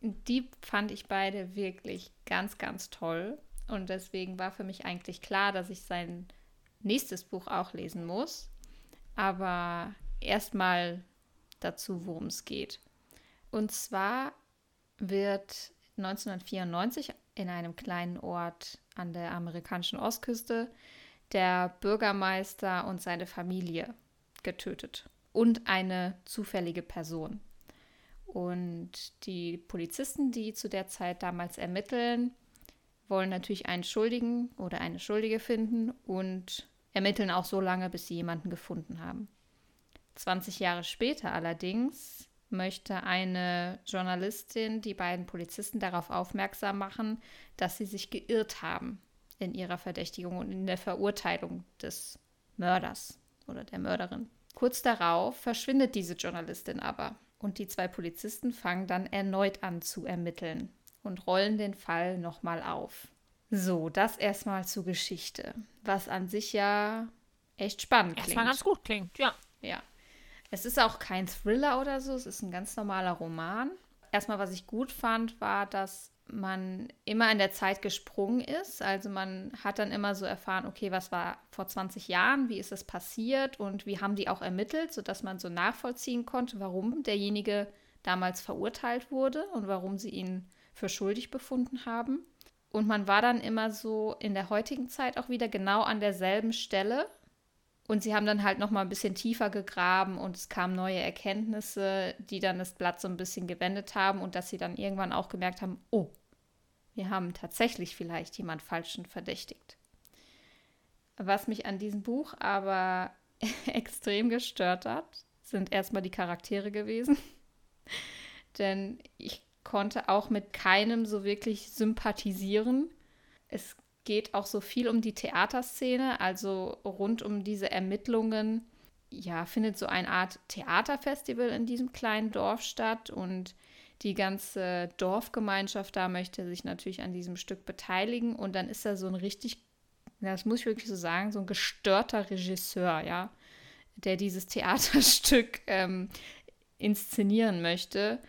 Die fand ich beide wirklich ganz, ganz toll. Und deswegen war für mich eigentlich klar, dass ich sein nächstes Buch auch lesen muss. Aber erstmal dazu, worum es geht. Und zwar wird 1994 in einem kleinen Ort an der amerikanischen Ostküste der Bürgermeister und seine Familie getötet und eine zufällige Person. Und die Polizisten, die zu der Zeit damals ermitteln, wollen natürlich einen Schuldigen oder eine Schuldige finden und ermitteln auch so lange, bis sie jemanden gefunden haben. 20 Jahre später allerdings möchte eine Journalistin die beiden Polizisten darauf aufmerksam machen, dass sie sich geirrt haben in ihrer Verdächtigung und in der Verurteilung des Mörders oder der Mörderin. Kurz darauf verschwindet diese Journalistin aber und die zwei Polizisten fangen dann erneut an zu ermitteln und rollen den Fall nochmal auf. So, das erstmal zur Geschichte, was an sich ja echt spannend klingt. Erstmal ganz gut klingt, ja. Ja. Es ist auch kein Thriller oder so, es ist ein ganz normaler Roman. Erstmal, was ich gut fand, war, dass man immer in der Zeit gesprungen ist. Also man hat dann immer so erfahren, okay, was war vor 20 Jahren, wie ist das passiert und wie haben die auch ermittelt, sodass man so nachvollziehen konnte, warum derjenige damals verurteilt wurde und warum sie ihn für schuldig befunden haben. Und man war dann immer so in der heutigen Zeit auch wieder genau an derselben Stelle und sie haben dann halt noch mal ein bisschen tiefer gegraben und es kamen neue Erkenntnisse, die dann das Blatt so ein bisschen gewendet haben und dass sie dann irgendwann auch gemerkt haben, oh, wir haben tatsächlich vielleicht jemand Falschen verdächtigt. Was mich an diesem Buch aber extrem gestört hat, sind erstmal die Charaktere gewesen. Denn ich konnte auch mit keinem so wirklich sympathisieren. Es geht auch so viel um die Theaterszene, also rund um diese Ermittlungen. Ja, findet so eine Art Theaterfestival in diesem kleinen Dorf statt und die ganze Dorfgemeinschaft da möchte sich natürlich an diesem Stück beteiligen und dann ist da so ein richtig, das muss ich wirklich so sagen, so ein gestörter Regisseur, ja, der dieses Theaterstück ähm, inszenieren möchte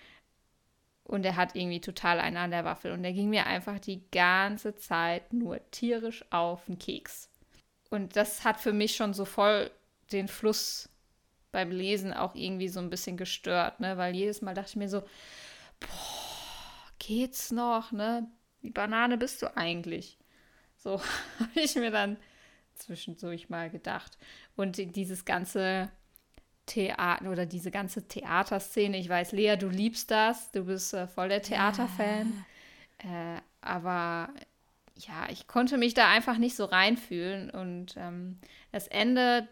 und er hat irgendwie total einen an der Waffel. Und der ging mir einfach die ganze Zeit nur tierisch auf den Keks. Und das hat für mich schon so voll den Fluss beim Lesen auch irgendwie so ein bisschen gestört, ne? Weil jedes Mal dachte ich mir so, boah, geht's noch, ne? Wie Banane bist du eigentlich? So habe ich mir dann zwischendurch mal gedacht. Und dieses ganze Theater oder diese ganze Theaterszene. Ich weiß, Lea, du liebst das, du bist äh, voll der Theaterfan. Ja. Äh, aber ja, ich konnte mich da einfach nicht so reinfühlen. Und ähm, das Ende,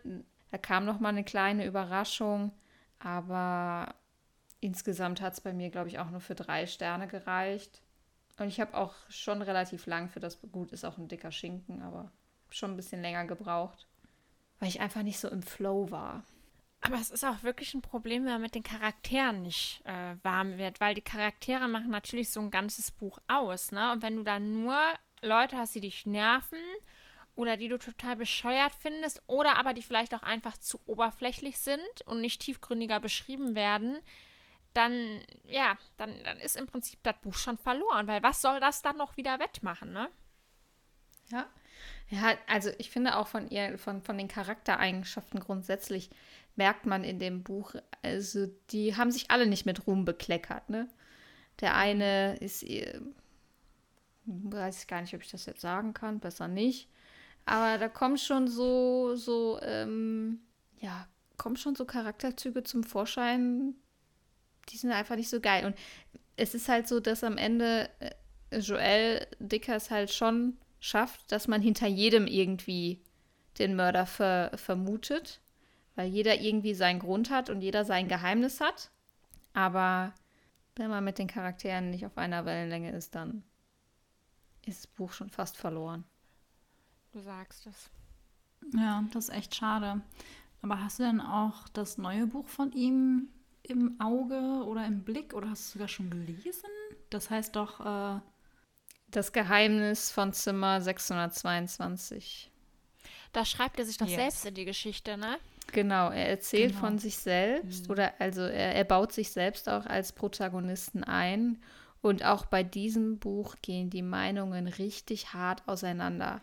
da kam noch mal eine kleine Überraschung, aber insgesamt hat es bei mir, glaube ich, auch nur für drei Sterne gereicht. Und ich habe auch schon relativ lang für das, gut, ist auch ein dicker Schinken, aber schon ein bisschen länger gebraucht, weil ich einfach nicht so im Flow war. Aber es ist auch wirklich ein Problem, wenn man mit den Charakteren nicht äh, warm wird, weil die Charaktere machen natürlich so ein ganzes Buch aus, ne? Und wenn du dann nur Leute hast, die dich nerven oder die du total bescheuert findest oder aber die vielleicht auch einfach zu oberflächlich sind und nicht tiefgründiger beschrieben werden, dann, ja, dann, dann ist im Prinzip das Buch schon verloren, weil was soll das dann noch wieder wettmachen, ne? Ja, Ja, also ich finde auch von ihr, von, von den Charaktereigenschaften grundsätzlich merkt man in dem Buch, also die haben sich alle nicht mit Ruhm bekleckert, ne? Der eine ist, äh, weiß ich gar nicht, ob ich das jetzt sagen kann, besser nicht. Aber da kommen schon so, so, ähm, ja, kommen schon so Charakterzüge zum Vorschein, die sind einfach nicht so geil. Und es ist halt so, dass am Ende äh, Joel Dickers halt schon schafft, dass man hinter jedem irgendwie den Mörder ver vermutet, weil jeder irgendwie seinen Grund hat und jeder sein Geheimnis hat. Aber wenn man mit den Charakteren nicht auf einer Wellenlänge ist, dann ist das Buch schon fast verloren. Du sagst es. Ja, das ist echt schade. Aber hast du denn auch das neue Buch von ihm im Auge oder im Blick oder hast du es sogar schon gelesen? Das heißt doch. Äh das Geheimnis von Zimmer 622. Da schreibt er sich doch Yes. selbst in die Geschichte, ne? Genau, er erzählt Genau. von sich selbst oder also er, er baut sich selbst auch als Protagonisten ein. Und auch bei diesem Buch gehen die Meinungen richtig hart auseinander.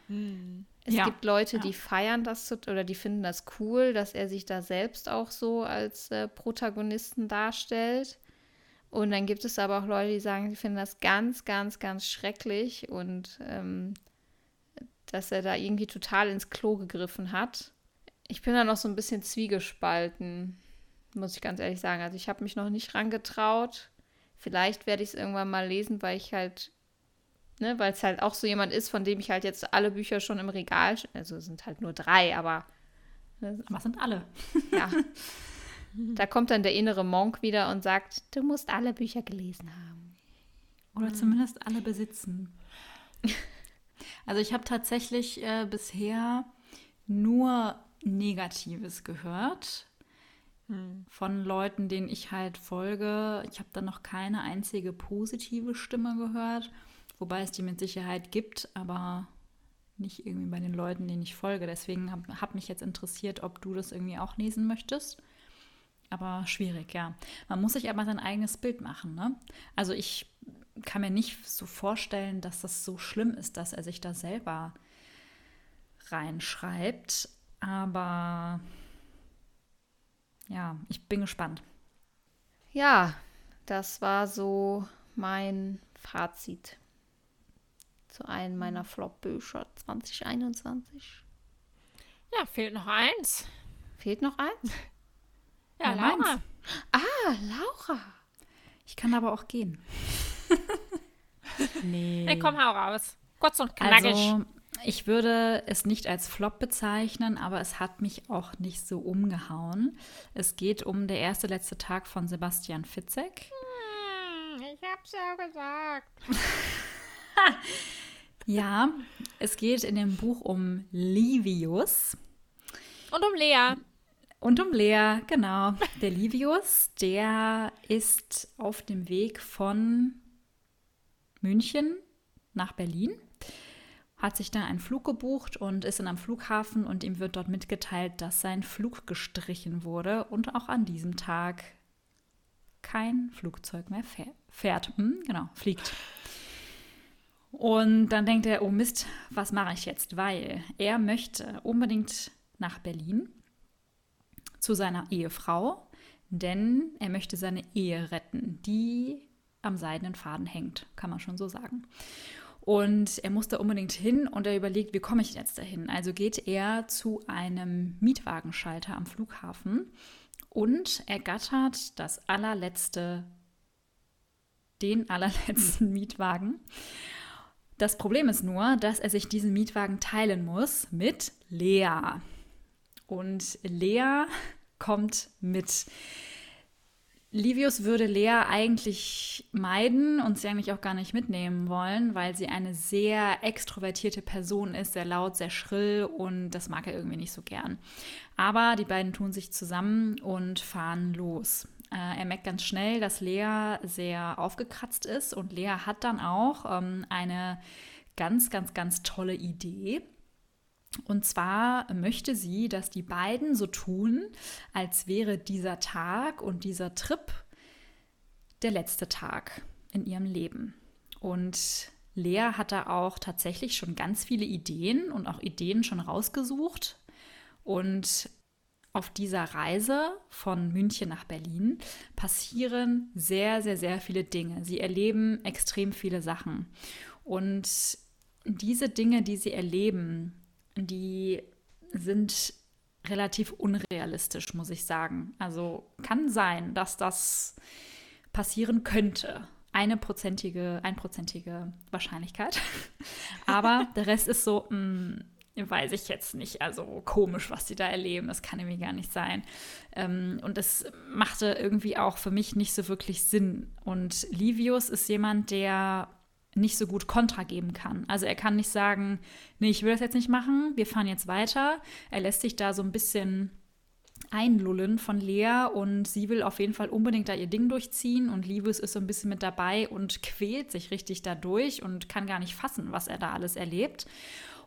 Es Ja, gibt Leute, ja. die feiern das oder die finden das cool, dass er sich da selbst auch so als äh, Protagonisten darstellt. Und dann gibt es aber auch Leute, die sagen, sie finden das ganz, ganz, ganz schrecklich und ähm, dass er da irgendwie total ins Klo gegriffen hat. Ich bin da noch so ein bisschen zwiegespalten, muss ich ganz ehrlich sagen. Also ich habe mich noch nicht rangetraut. Vielleicht werde ich es irgendwann mal lesen, weil ich halt, ne, weil es halt auch so jemand ist, von dem ich halt jetzt alle Bücher schon im Regal, also es sind halt nur drei, aber Aber es sind alle. ja. da kommt dann der innere Monk wieder und sagt, du musst alle Bücher gelesen haben. Oder zumindest alle besitzen. Also ich habe tatsächlich äh, bisher nur Negatives gehört von Leuten, denen ich halt folge. Ich habe da noch keine einzige positive Stimme gehört, wobei es die mit Sicherheit gibt, aber nicht irgendwie bei den Leuten, denen ich folge. Deswegen habe hab mich jetzt interessiert, ob du das irgendwie auch lesen möchtest. Aber schwierig, ja. Man muss sich aber sein eigenes Bild machen, ne? Also ich kann mir nicht so vorstellen, dass das so schlimm ist, dass er sich da selber reinschreibt. Aber ja, ich bin gespannt. Ja, das war so mein Fazit zu einem meiner Flop-Bücher 2021. Ja, fehlt noch eins. Fehlt noch eins? Ja, Ja, Laura. meins. Ah, Laura. Ich kann aber auch gehen. nee. Nee, komm, hau raus. Kurz und knackig. Also, ich würde es nicht als Flop bezeichnen, aber es hat mich auch nicht so umgehauen. Es geht um der erste letzte Tag von Sebastian Fitzek. Hm, ich hab's ja gesagt. Ja, es geht in dem Buch um Livius Und um Lea. und um Lea, genau. Der Livius, der ist auf dem Weg von München nach Berlin, hat sich da einen Flug gebucht und ist dann am Flughafen und ihm wird dort mitgeteilt, dass sein Flug gestrichen wurde und auch an diesem Tag kein Flugzeug mehr fäh- fährt. Hm, genau, fliegt. Und dann denkt er, oh Mist, was mache ich jetzt? Weil er möchte unbedingt nach Berlin zu seiner Ehefrau, denn er möchte seine Ehe retten, die am seidenen Faden hängt, kann man schon so sagen. Und er muss da unbedingt hin und er überlegt, wie komme ich jetzt dahin? Also geht er zu einem Mietwagenschalter am Flughafen und ergattert das allerletzte, den allerletzten Mietwagen. Das Problem ist nur, dass er sich diesen Mietwagen teilen muss mit Lea. Und Lea kommt mit. Livius würde Lea eigentlich meiden und sie eigentlich auch gar nicht mitnehmen wollen, weil sie eine sehr extrovertierte Person ist, sehr laut, sehr schrill und das mag er irgendwie nicht so gern. Aber die beiden tun sich zusammen und fahren los. Äh, er merkt ganz schnell, dass Lea sehr aufgekratzt ist und Lea hat dann auch ähm, eine ganz, ganz, ganz tolle Idee. Und zwar möchte sie, dass die beiden so tun, als wäre dieser Tag und dieser Trip der letzte Tag in ihrem Leben. Und Lea hat da auch tatsächlich schon ganz viele Ideen und auch Ideen schon rausgesucht. Und auf dieser Reise von München nach Berlin passieren sehr, sehr, sehr viele Dinge. Sie erleben extrem viele Sachen. Und diese Dinge, die sie erleben, die sind relativ unrealistisch, muss ich sagen. Also kann sein, dass das passieren könnte. Eine prozentige, einprozentige Wahrscheinlichkeit. Aber der Rest ist so, mh, mm, weiß ich jetzt nicht. Also komisch, was die da erleben. Das kann irgendwie gar nicht sein. Ähm, und das machte irgendwie auch für mich nicht so wirklich Sinn. Und Livius ist jemand, der nicht so gut Kontra geben kann. Also er kann nicht sagen, nee, ich will das jetzt nicht machen, wir fahren jetzt weiter. Er lässt sich da so ein bisschen einlullen von Lea und sie will auf jeden Fall unbedingt da ihr Ding durchziehen und Liebes ist so ein bisschen mit dabei und quält sich richtig dadurch und kann gar nicht fassen, was er da alles erlebt.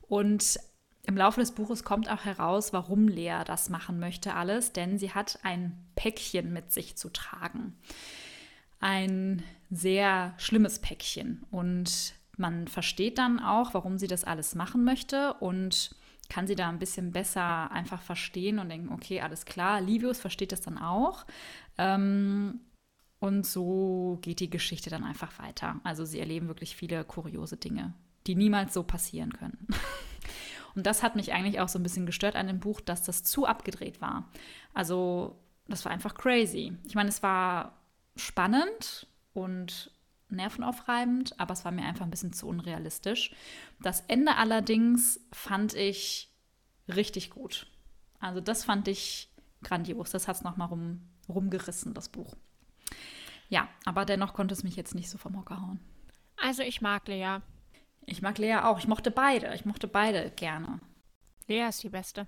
Und im Laufe des Buches kommt auch heraus, warum Lea das machen möchte alles, denn sie hat ein Päckchen mit sich zu tragen. Ein sehr schlimmes Päckchen und man versteht dann auch, warum sie das alles machen möchte und kann sie da ein bisschen besser einfach verstehen und denken, okay, alles klar, Livius versteht das dann auch. Ähm, und so geht die Geschichte dann einfach weiter. Also sie erleben wirklich viele kuriose Dinge, die niemals so passieren können. Und das hat mich eigentlich auch so ein bisschen gestört an dem Buch, dass das zu abgedreht war. Also das war einfach crazy. Ich meine, es war spannend und nervenaufreibend, aber es war mir einfach ein bisschen zu unrealistisch. Das Ende allerdings fand ich richtig gut. Also das fand ich grandios. Das hat es nochmal rum, rumgerissen, das Buch. Ja, aber dennoch konnte es mich jetzt nicht so vom Hocker hauen. Also ich mag Lea. Ich mag Lea auch. Ich mochte beide. Ich mochte beide gerne. Lea ist die Beste.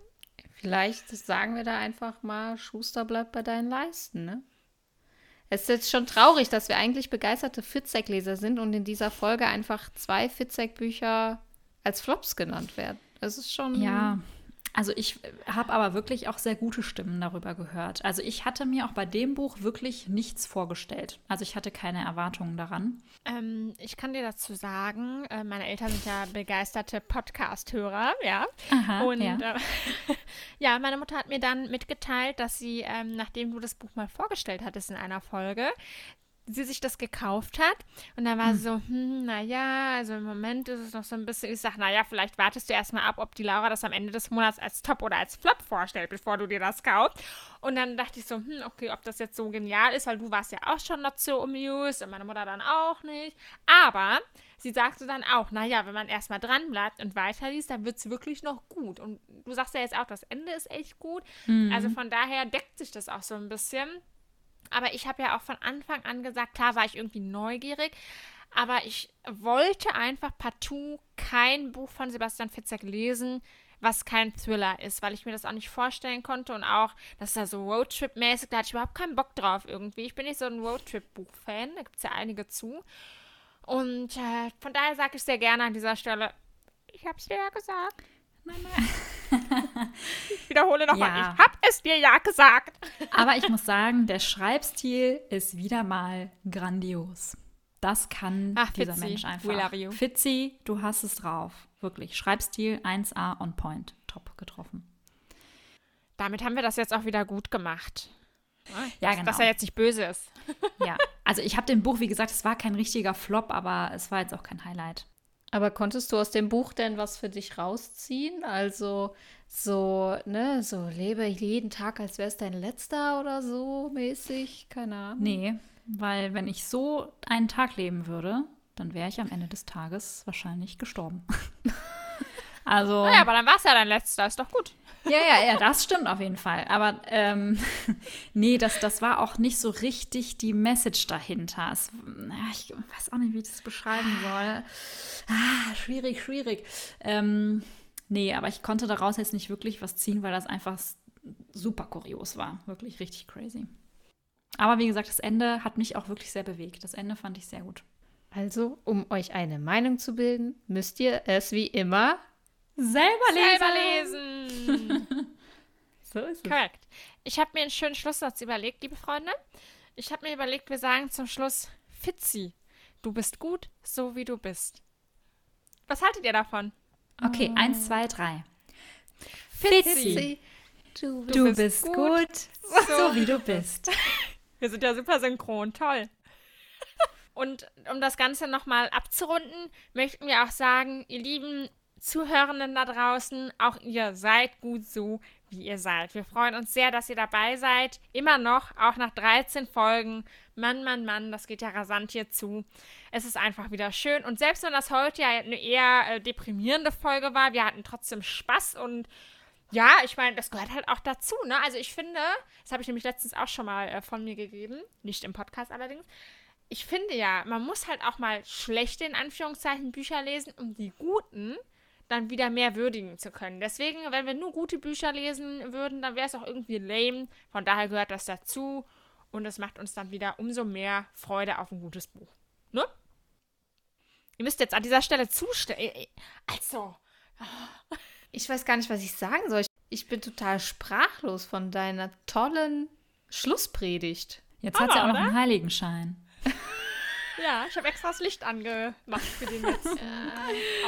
Vielleicht sagen wir da einfach mal, Schuster bleibt bei deinen Leisten, ne? Es ist jetzt schon traurig, dass wir eigentlich begeisterte Fitzek-Leser sind und in dieser Folge einfach zwei Fitzek-Bücher als Flops genannt werden. Das ist schon. Ja, also ich habe aber wirklich auch sehr gute Stimmen darüber gehört. Also ich hatte mir auch bei dem Buch wirklich nichts vorgestellt. Also ich hatte keine Erwartungen daran. Ähm, ich kann dir dazu sagen, äh, meine Eltern sind ja begeisterte Podcast-Hörer, ja. Aha, Und ja. Äh, ja, meine Mutter hat mir dann mitgeteilt, dass sie, ähm, nachdem du das Buch mal vorgestellt hattest in einer Folge, sie sich das gekauft hat. Und dann war hm. sie so, hm, naja, also im Moment ist es noch so ein bisschen, ich sage, naja, vielleicht wartest du erstmal ab, ob die Laura das am Ende des Monats als Top oder als Flop vorstellt, bevor du dir das kaufst. Und dann dachte ich so, hm, okay, ob das jetzt so genial ist, weil du warst ja auch schon dazu amused und meine Mutter dann auch nicht. Aber sie sagte dann auch, naja, wenn man erstmal dran bleibt und weiterliest, dann wird es wirklich noch gut. Und du sagst ja jetzt auch, das Ende ist echt gut. Mhm. Also von daher deckt sich das auch so ein bisschen. Aber ich habe ja auch von Anfang an gesagt, klar war ich irgendwie neugierig, aber ich wollte einfach partout kein Buch von Sebastian Fitzek lesen, was kein Thriller ist, weil ich mir das auch nicht vorstellen konnte und auch, das ist so Roadtrip-mäßig, da hatte ich überhaupt keinen Bock drauf irgendwie. Ich bin nicht so ein Roadtrip-Buch-Fan, da gibt es ja einige zu. Und äh, von daher sage ich sehr gerne an dieser Stelle, ich habe es dir ja gesagt. Nein, nein. Ich wiederhole nochmal, Ja. ich habe es dir ja gesagt. Aber ich muss sagen, der Schreibstil ist wieder mal grandios. Das kann Ach, dieser Fitzi, Mensch einfach. we love you. Fitzi, du hast es drauf. Wirklich. Schreibstil 1A on point. Top getroffen. Damit haben wir das jetzt auch wieder gut gemacht. Ja, Dass- genau. Dass er jetzt nicht böse ist. Ja, also ich habe dem Buch, wie gesagt, es war kein richtiger Flop, aber es war jetzt auch kein Highlight. Aber konntest du aus dem Buch denn was für dich rausziehen? Also so, ne, so lebe jeden Tag, als wäre es dein letzter oder so mäßig? Keine Ahnung. Nee, weil wenn ich so einen Tag leben würde, dann wäre ich am Ende des Tages wahrscheinlich gestorben. also. Naja, aber dann war es ja dein letzter, ist doch gut. Ja, ja, ja, das stimmt auf jeden Fall. Aber ähm, nee, das, das war auch nicht so richtig die Message dahinter. Es, ich weiß auch nicht, wie ich das beschreiben soll. Ah, schwierig, schwierig. Ähm, nee, aber ich konnte daraus jetzt nicht wirklich was ziehen, weil das einfach super kurios war. Wirklich richtig crazy. Aber wie gesagt, das Ende hat mich auch wirklich sehr bewegt. Das Ende fand ich sehr gut. Also, um euch eine Meinung zu bilden, müsst ihr es wie immer Selber Selber lesen. So ist es. Korrekt. Ich habe mir einen schönen Schlusssatz überlegt, liebe Freunde. Ich habe mir überlegt, wir sagen zum Schluss, Fitzi, du bist gut, so wie du bist. Was haltet ihr davon? Okay, eins, zwei, drei. Fitzi, Du, du, bist bist gut. gut, so wie du bist. Wir sind ja super synchron, toll. Und um das Ganze nochmal abzurunden, möchten wir auch sagen, ihr lieben Zuhörenden da draußen, auch ihr seid gut so, wie ihr seid. Wir freuen uns sehr, dass ihr dabei seid. Immer noch, auch nach 13 Folgen. Mann, Mann, Mann, das geht ja rasant hier zu. Es ist einfach wieder schön. Und selbst wenn das heute ja eine eher äh, deprimierende Folge war, wir hatten trotzdem Spaß und ja, ich meine, das gehört halt auch dazu, ne? Also ich finde, das habe ich nämlich letztens auch schon mal äh, von mir gegeben, nicht im Podcast allerdings. Ich finde ja, man muss halt auch mal schlechte, in Anführungszeichen, Bücher lesen, um die guten dann wieder mehr würdigen zu können. Deswegen, wenn wir nur gute Bücher lesen würden, dann wäre es auch irgendwie lame. Von daher gehört das dazu und es macht uns dann wieder umso mehr Freude auf ein gutes Buch. Ne? Ihr müsst jetzt an dieser Stelle zustimmen. Also, Ich weiß gar nicht, was ich sagen soll. Ich bin total sprachlos von deiner tollen Schlusspredigt. Jetzt hat sie auch noch einen Heiligenschein. ja, ich habe extra das Licht angemacht für den jetzt.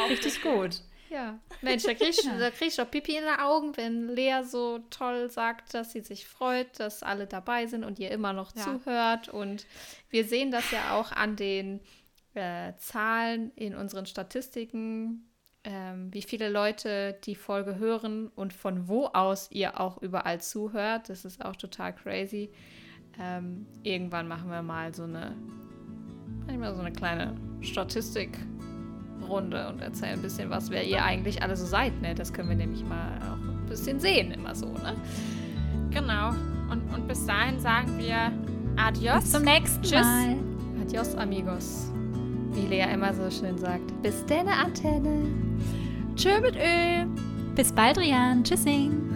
Richtig gut. Ja. Mensch, da krieg, ich, da krieg ich doch Pipi in den Augen, wenn Lea so toll sagt, dass sie sich freut, dass alle dabei sind und ihr immer noch Ja. zuhört. Und wir sehen das ja auch an den äh, Zahlen in unseren Statistiken, ähm, wie viele Leute die Folge hören und von wo aus ihr auch überall zuhört. Das ist auch total crazy. Ähm, irgendwann machen wir mal so eine, manchmal so eine kleine Statistikrunde und erzählen ein bisschen was, wer ihr eigentlich alle so seid. Ne? Das können wir nämlich mal auch ein bisschen sehen, immer so. Ne? Genau. Und, und bis dahin sagen wir Adios. Bis zum nächsten Tschüss. Mal. Adios, amigos. Wie Lea immer so schön sagt. Bis denne Antenne. Tschö mit Ö. Bis bald, Rian. Tschüssing.